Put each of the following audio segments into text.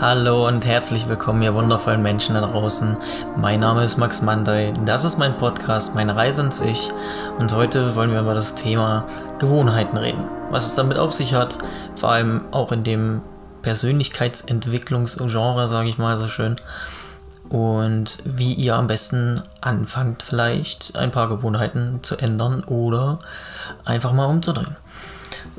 Hallo und herzlich willkommen, ihr wundervollen Menschen da draußen. Mein Name ist Max Mandey, das ist mein Podcast, meine Reise ins Ich und heute wollen wir über das Thema Gewohnheiten reden. Was es damit auf sich hat, vor allem auch in dem Persönlichkeitsentwicklungsgenre, sage ich mal so schön. Und wie ihr am besten anfangt, vielleicht ein paar Gewohnheiten zu ändern oder einfach mal umzudrehen.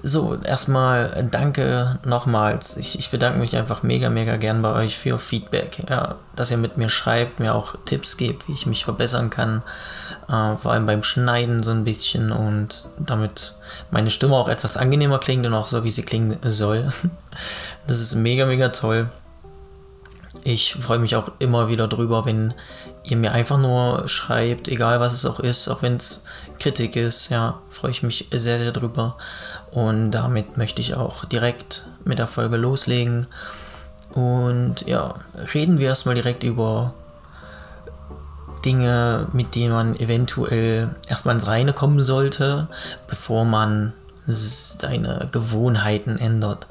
So, erstmal danke nochmals. Ich, ich, bedanke mich einfach mega, mega gern bei euch für Feedback. Ja, dass ihr mit mir schreibt, mir auch Tipps gebt, wie ich mich verbessern kann. Äh, vor allem beim Schneiden so ein bisschen und damit meine Stimme auch etwas angenehmer klingt und auch so, wie sie klingen soll. Das ist mega, mega toll. Ich freue mich auch immer wieder drüber, wenn ihr mir einfach nur schreibt, egal was es auch ist, auch wenn es Kritik ist, ja, freue ich mich sehr, sehr drüber. Und damit möchte ich auch direkt mit der Folge loslegen. Und ja, reden wir erstmal direkt über Dinge, mit denen man eventuell erstmal ins Reine kommen sollte, bevor man seine Gewohnheiten ändert.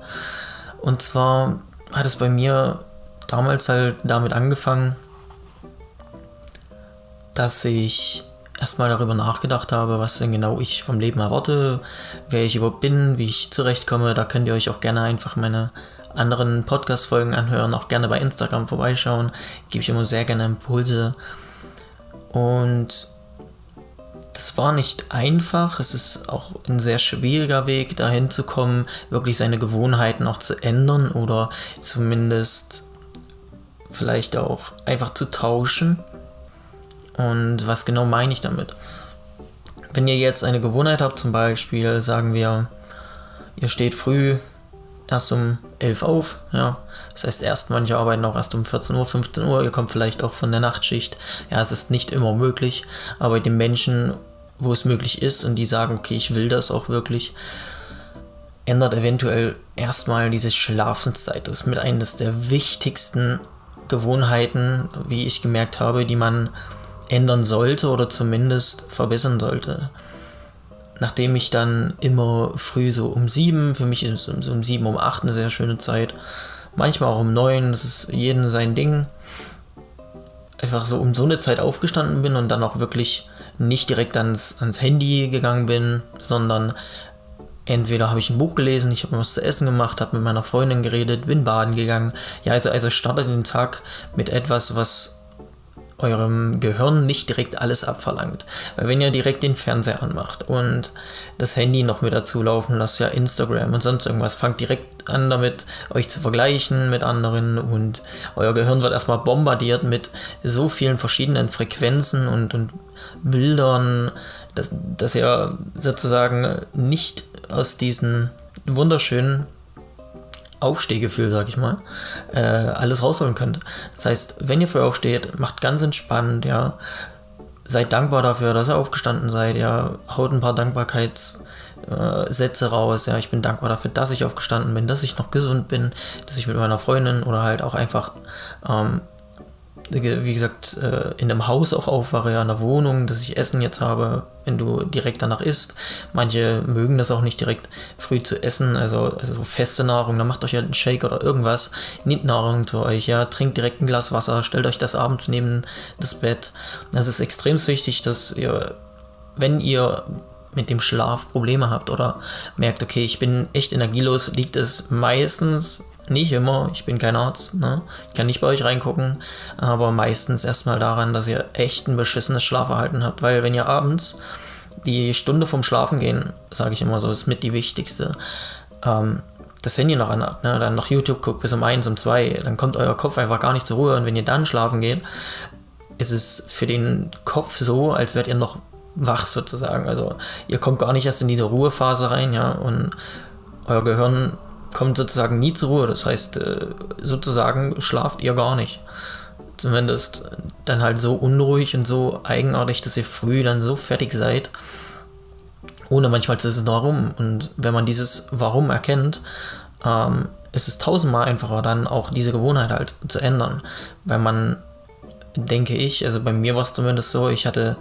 Und zwar hat es bei mir damals halt damit angefangen, dass ich erstmal darüber nachgedacht habe, was denn genau ich vom Leben erwarte, wer ich überhaupt bin, wie ich zurechtkomme. Da könnt ihr euch auch gerne einfach meine anderen Podcast-Folgen anhören, auch gerne bei Instagram vorbeischauen. Gebe ich immer sehr gerne Impulse. Und das war nicht einfach. Es ist auch ein sehr schwieriger Weg, dahin zu kommen, wirklich seine Gewohnheiten auch zu ändern oder zumindest vielleicht auch einfach zu tauschen. Und was genau meine ich damit? Wenn ihr jetzt eine Gewohnheit habt, zum Beispiel sagen wir, ihr steht früh erst um 11 auf, ja. Das heißt, erst manche arbeiten auch erst um 14 Uhr, 15 Uhr, ihr kommt vielleicht auch von der Nachtschicht. Ja, es ist nicht immer möglich, aber den Menschen, wo es möglich ist und die sagen, okay, ich will das auch wirklich, ändert eventuell erstmal diese Schlafenszeit. Das ist mit eines der wichtigsten Gewohnheiten, wie ich gemerkt habe, die man ändern sollte oder zumindest verbessern sollte. Nachdem ich dann immer früh so um sieben, für mich ist so um sieben, um acht eine sehr schöne Zeit, manchmal auch um neun, das ist jeden sein Ding, einfach so um so eine Zeit aufgestanden bin und dann auch wirklich nicht direkt ans, ans Handy gegangen bin, sondern entweder habe ich ein Buch gelesen, ich habe mir was zu essen gemacht, habe mit meiner Freundin geredet, bin baden gegangen. Ja, also, also startet den Tag mit etwas, was eurem Gehirn nicht direkt alles abverlangt. Weil wenn ihr direkt den Fernseher anmacht und das Handy noch mit dazu laufen lasst, ja Instagram und sonst irgendwas, fangt direkt an damit, euch zu vergleichen mit anderen und euer Gehirn wird erstmal bombardiert mit so vielen verschiedenen Frequenzen und, und Bildern, dass, dass ihr sozusagen nicht aus diesen wunderschönen Aufstehgefühl, sag ich mal, äh, alles rausholen könnt. Das heißt, wenn ihr früh aufsteht, macht ganz entspannt, ja. Seid dankbar dafür, dass ihr aufgestanden seid, ja. Haut ein paar Dankbarkeitssätze äh, raus, ja. Ich bin dankbar dafür, dass ich aufgestanden bin, dass ich noch gesund bin, dass ich mit meiner Freundin oder halt auch einfach ähm, wie gesagt, äh, in einem Haus auch aufwache, ja, in der Wohnung, dass ich Essen jetzt habe, wenn du direkt danach isst. Manche mögen das auch nicht direkt früh zu essen, also, also so feste Nahrung, dann macht euch halt einen Shake oder irgendwas, nehmt Nahrung zu euch, ja, trinkt direkt ein Glas Wasser, stellt euch das abends neben das Bett. Das ist extrem wichtig, dass ihr, wenn ihr mit dem Schlaf Probleme habt oder merkt, okay, ich bin echt energielos, liegt es meistens nicht immer, ich bin kein Arzt, ne? ich kann nicht bei euch reingucken, aber meistens erstmal daran, dass ihr echt ein beschissenes Schlafverhalten habt, weil wenn ihr abends die Stunde vom Schlafen gehen, sage ich immer so, ist mit die wichtigste, ähm, das Handy noch anhabt, ne? dann noch YouTube guckt bis um 1, um 2, dann kommt euer Kopf einfach gar nicht zur Ruhe und wenn ihr dann schlafen geht, ist es für den Kopf so, als wärt ihr noch wach sozusagen. Also ihr kommt gar nicht erst in diese Ruhephase rein, ja, und euer Gehirn kommt sozusagen nie zur Ruhe. Das heißt, äh, sozusagen schlaft ihr gar nicht. Zumindest dann halt so unruhig und so eigenartig, dass ihr früh dann so fertig seid, ohne manchmal zu wissen, warum. Und wenn man dieses Warum erkennt, ähm, ist es tausendmal einfacher, dann auch diese Gewohnheit halt zu ändern. Weil man, denke ich, also bei mir war es zumindest so, ich hatte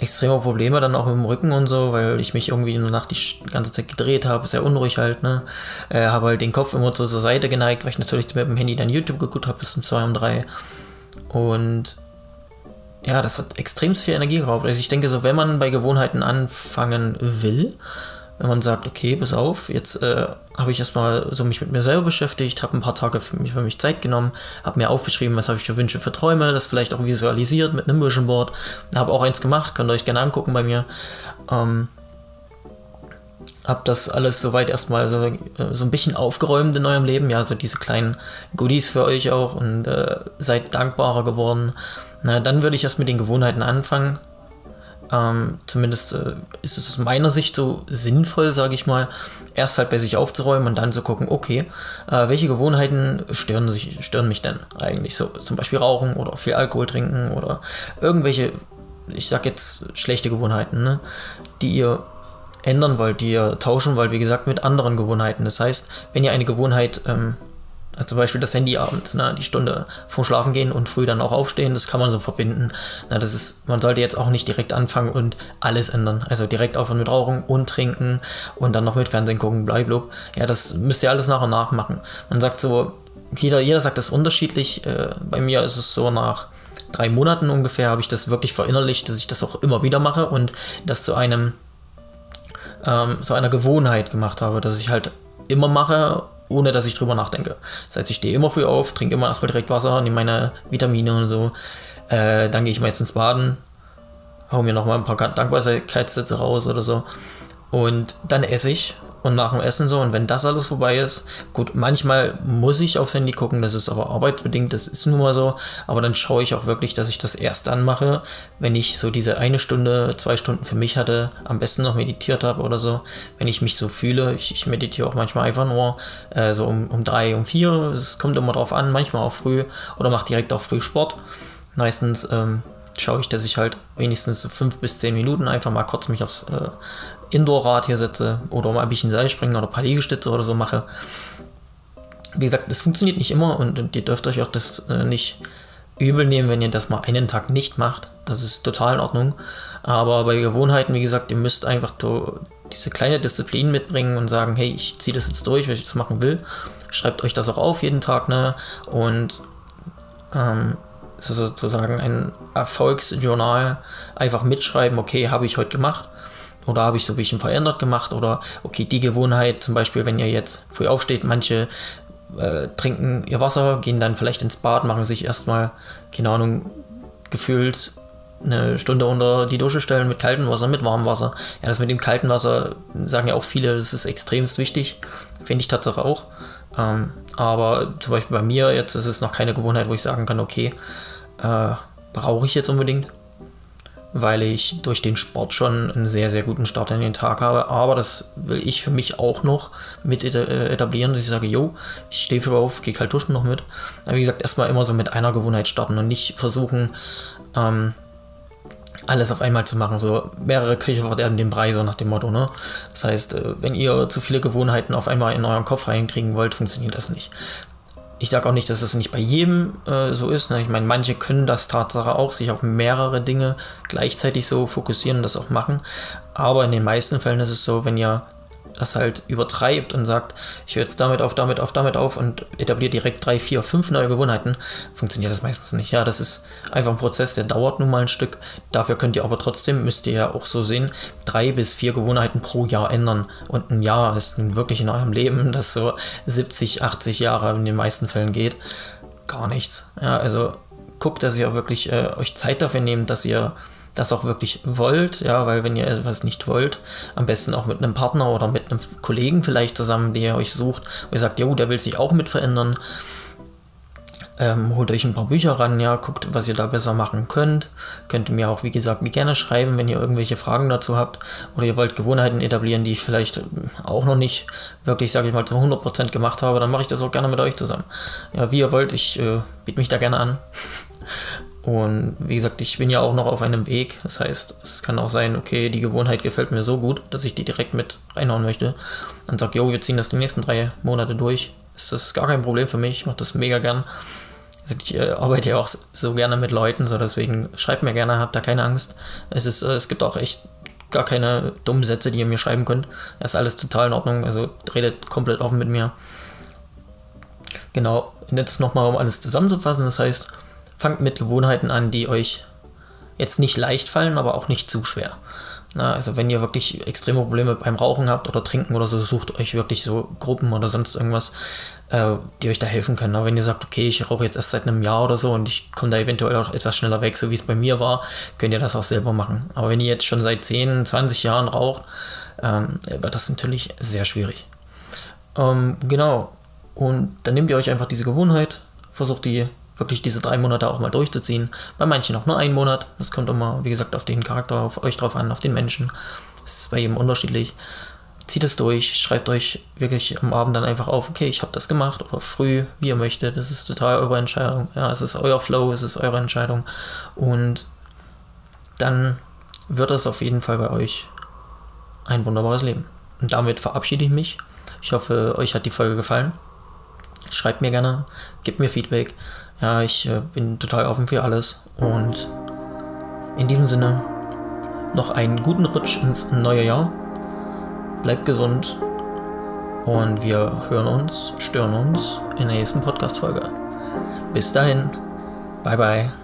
extreme Probleme dann auch mit dem Rücken und so, weil ich mich irgendwie in der Nacht die ganze Zeit gedreht habe, sehr unruhig halt, ne. Äh, habe halt den Kopf immer zur Seite geneigt, weil ich natürlich mit dem Handy dann YouTube geguckt habe bis um 2 und 3. Und ja, das hat extrem viel Energie geraubt. Also ich denke so, wenn man bei Gewohnheiten anfangen will, wenn man sagt, okay, pass auf, jetzt äh, habe ich erstmal so mich mit mir selber beschäftigt, habe ein paar Tage für mich, für mich Zeit genommen, habe mir aufgeschrieben, was habe ich für Wünsche, für Träume, das vielleicht auch visualisiert mit einem Vision Board. Habe auch eins gemacht, könnt ihr euch gerne angucken bei mir. Ähm, habe das alles soweit erstmal so, äh, so ein bisschen aufgeräumt in eurem Leben, ja, so diese kleinen Goodies für euch auch und äh, seid dankbarer geworden. Na, dann würde ich erst mit den Gewohnheiten anfangen. Ähm, zumindest äh, ist es aus meiner Sicht so sinnvoll, sage ich mal, erst halt bei sich aufzuräumen und dann zu gucken, okay, äh, welche Gewohnheiten stören, sich, stören mich denn eigentlich? So zum Beispiel Rauchen oder viel Alkohol trinken oder irgendwelche, ich sag jetzt schlechte Gewohnheiten, ne, die ihr ändern wollt, die ihr tauschen wollt, wie gesagt, mit anderen Gewohnheiten. Das heißt, wenn ihr eine Gewohnheit ähm, also zum Beispiel das Handy abends, ne, die Stunde vor Schlafen gehen und früh dann auch aufstehen, das kann man so verbinden. Na, das ist, man sollte jetzt auch nicht direkt anfangen und alles ändern. Also direkt aufhören mit Rauchen und Trinken und dann noch mit Fernsehen gucken, blablabla. Ja, das müsst ihr alles nach und nach machen. Man sagt so, jeder, jeder sagt das unterschiedlich. Äh, bei mir ist es so nach drei Monaten ungefähr habe ich das wirklich verinnerlicht, dass ich das auch immer wieder mache und das zu einem ähm, zu einer Gewohnheit gemacht habe, dass ich halt immer mache ohne dass ich drüber nachdenke. Das heißt, ich stehe immer früh auf, trinke immer erstmal direkt Wasser, nehme meine Vitamine und so. Äh, dann gehe ich meistens baden, hau mir nochmal ein paar Dankbarkeitssätze raus oder so. Und dann esse ich und nach dem Essen so. Und wenn das alles vorbei ist, gut, manchmal muss ich aufs Handy gucken, das ist aber arbeitsbedingt, das ist nun mal so. Aber dann schaue ich auch wirklich, dass ich das erst dann mache, wenn ich so diese eine Stunde, zwei Stunden für mich hatte, am besten noch meditiert habe oder so. Wenn ich mich so fühle, ich, ich meditiere auch manchmal einfach nur äh, so um, um drei, um vier. Es kommt immer drauf an, manchmal auch früh oder mache direkt auch früh Sport. Meistens ähm, schaue ich, dass ich halt wenigstens fünf bis zehn Minuten einfach mal kurz mich aufs äh, Indoor-Rad hier setze oder mal ein bisschen Seil springen oder ein paar Liegestütze oder so mache. Wie gesagt, das funktioniert nicht immer und, und ihr dürft euch auch das äh, nicht übel nehmen, wenn ihr das mal einen Tag nicht macht. Das ist total in Ordnung. Aber bei Gewohnheiten, wie gesagt, ihr müsst einfach so diese kleine Disziplin mitbringen und sagen, hey, ich ziehe das jetzt durch, weil ich das machen will. Schreibt euch das auch auf jeden Tag, ne? Und ähm, sozusagen ein Erfolgsjournal einfach mitschreiben, okay, habe ich heute gemacht oder habe ich so ein bisschen verändert gemacht oder okay, die Gewohnheit, zum Beispiel, wenn ihr jetzt früh aufsteht, manche äh, trinken ihr Wasser, gehen dann vielleicht ins Bad, machen sich erstmal, keine Ahnung, gefühlt eine Stunde unter die Dusche stellen mit kaltem Wasser, mit warmem Wasser. Ja, das mit dem kalten Wasser sagen ja auch viele, das ist extremst wichtig. Finde ich tatsächlich auch. Ähm, aber zum Beispiel bei mir jetzt ist es noch keine Gewohnheit, wo ich sagen kann, okay, äh, brauche ich jetzt unbedingt weil ich durch den Sport schon einen sehr, sehr guten Start in den Tag habe. Aber das will ich für mich auch noch mit etablieren, dass ich sage, jo, ich stehe für auf, gehe kalt duschen noch mit. Aber wie gesagt, erstmal immer so mit einer Gewohnheit starten und nicht versuchen, ähm, alles auf einmal zu machen. So mehrere Köche verderben den Brei, so nach dem Motto. Ne? Das heißt, äh, wenn ihr zu viele Gewohnheiten auf einmal in euren Kopf reinkriegen wollt, funktioniert das nicht ich sage auch nicht, dass das nicht bei jedem äh, so ist. Ne? Ich meine, manche können das Tatsache auch, sich auf mehrere Dinge gleichzeitig so fokussieren und das auch machen. Aber in den meisten Fällen ist es so, wenn ihr das halt übertreibt und sagt, ich höre jetzt damit auf, damit auf, damit auf und etabliert direkt drei, vier, fünf neue Gewohnheiten, funktioniert das meistens nicht. Ja, das ist einfach ein Prozess, der dauert nun mal ein Stück. Dafür könnt ihr aber trotzdem, müsst ihr ja auch so sehen, drei bis vier Gewohnheiten pro Jahr ändern. Und ein Jahr ist nun wirklich in eurem Leben, das so 70, 80 Jahre in den meisten Fällen geht, gar nichts. Ja, also guckt, dass ihr wirklich äh, euch Zeit dafür nehmt, dass ihr das auch wirklich wollt, ja, weil wenn ihr etwas nicht wollt, am besten auch mit einem Partner oder mit einem Kollegen vielleicht zusammen, der euch sucht, wo ihr sagt, jo, der will sich auch mit verändern, ähm, holt euch ein paar Bücher ran, ja, guckt, was ihr da besser machen könnt. Könnt ihr mir auch, wie gesagt, gerne schreiben, wenn ihr irgendwelche Fragen dazu habt oder ihr wollt Gewohnheiten etablieren, die ich vielleicht auch noch nicht wirklich, sage ich mal, zu 100% gemacht habe, dann mache ich das auch gerne mit euch zusammen. Ja, wie ihr wollt, ich äh, biete mich da gerne an. Und wie gesagt, ich bin ja auch noch auf einem Weg. Das heißt, es kann auch sein, okay, die Gewohnheit gefällt mir so gut, dass ich die direkt mit reinhauen möchte. Dann sagt, jo, wir ziehen das die nächsten drei Monate durch. Das ist gar kein Problem für mich. Ich mache das mega gern. Ich äh, arbeite ja auch so gerne mit Leuten, so deswegen schreibt mir gerne, habt da keine Angst. Es, ist, äh, es gibt auch echt gar keine dummen Sätze, die ihr mir schreiben könnt. Das ist alles total in Ordnung. Also redet komplett offen mit mir. Genau, und jetzt nochmal, um alles zusammenzufassen. Das heißt, fangt mit Gewohnheiten an, die euch jetzt nicht leicht fallen, aber auch nicht zu schwer. Na, also wenn ihr wirklich extreme Probleme beim Rauchen habt oder Trinken oder so, sucht euch wirklich so Gruppen oder sonst irgendwas, äh, die euch da helfen können. Aber wenn ihr sagt, okay, ich rauche jetzt erst seit einem Jahr oder so und ich komme da eventuell auch etwas schneller weg, so wie es bei mir war, könnt ihr das auch selber machen. Aber wenn ihr jetzt schon seit 10, 20 Jahren raucht, ähm, wird das natürlich sehr schwierig. Ähm, genau. Und dann nehmt ihr euch einfach diese Gewohnheit, versucht die wirklich diese drei Monate auch mal durchzuziehen. Bei manchen auch nur einen Monat. Das kommt immer, wie gesagt, auf den Charakter, auf euch drauf an, auf den Menschen. Das ist bei jedem unterschiedlich. Zieht es durch, schreibt euch wirklich am Abend dann einfach auf, okay, ich habe das gemacht oder früh, wie ihr möchtet. Das ist total eure Entscheidung. Ja, es ist euer Flow, es ist eure Entscheidung. Und dann wird es auf jeden Fall bei euch ein wunderbares Leben. Und damit verabschiede ich mich. Ich hoffe, euch hat die Folge gefallen. Schreibt mir gerne, gebt mir Feedback. Ja, ich äh, bin total offen für alles. Und in diesem Sinne noch einen guten Rutsch ins neue Jahr. Bleibt gesund. Und wir hören uns, stören uns in der nächsten Podcast-Folge. Bis dahin. Bye bye.